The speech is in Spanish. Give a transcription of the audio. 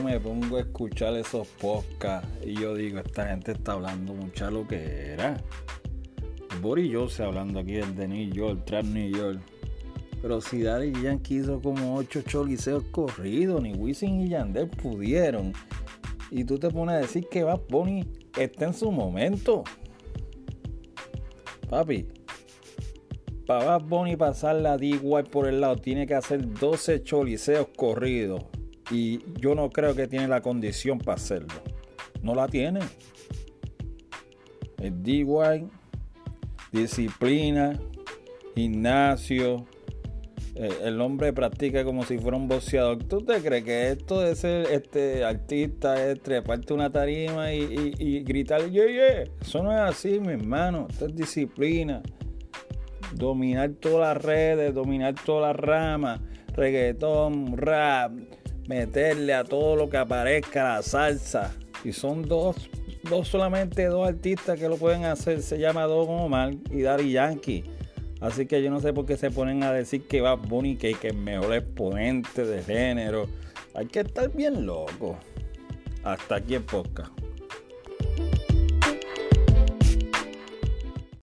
me pongo a escuchar esos podcasts y yo digo, esta gente está hablando mucho lo que era. Boris se hablando aquí del de New York, Trap New York. Pero si Daddy Yankee hizo como ocho choliseos corridos, ni Wisin y Yandel pudieron. Y tú te pones a decir que Bad Bunny está en su momento. Papi, para Bad Bunny pasar la d por el lado, tiene que hacer 12 choliseos corridos. Y yo no creo que tiene la condición para hacerlo. No la tiene. El d disciplina, gimnasio, eh, el hombre practica como si fuera un boxeador. ¿Tú te crees que esto de ser este artista es treparte una tarima y, gritar, yeah, yeah? Eso no es así, mi hermano. Esto es disciplina. Dominar todas las redes, dominar todas las ramas, reggaetón, rap, meterle a todo lo que aparezca, la salsa. Y son dos, dos solamente dos artistas que lo pueden hacer. Se llama Don Omar y Daddy Yankee. Así que yo no sé por qué se ponen a decir que va Bunny que, que es mejor exponente de género. Hay que estar bien loco. Hasta aquí en podcast.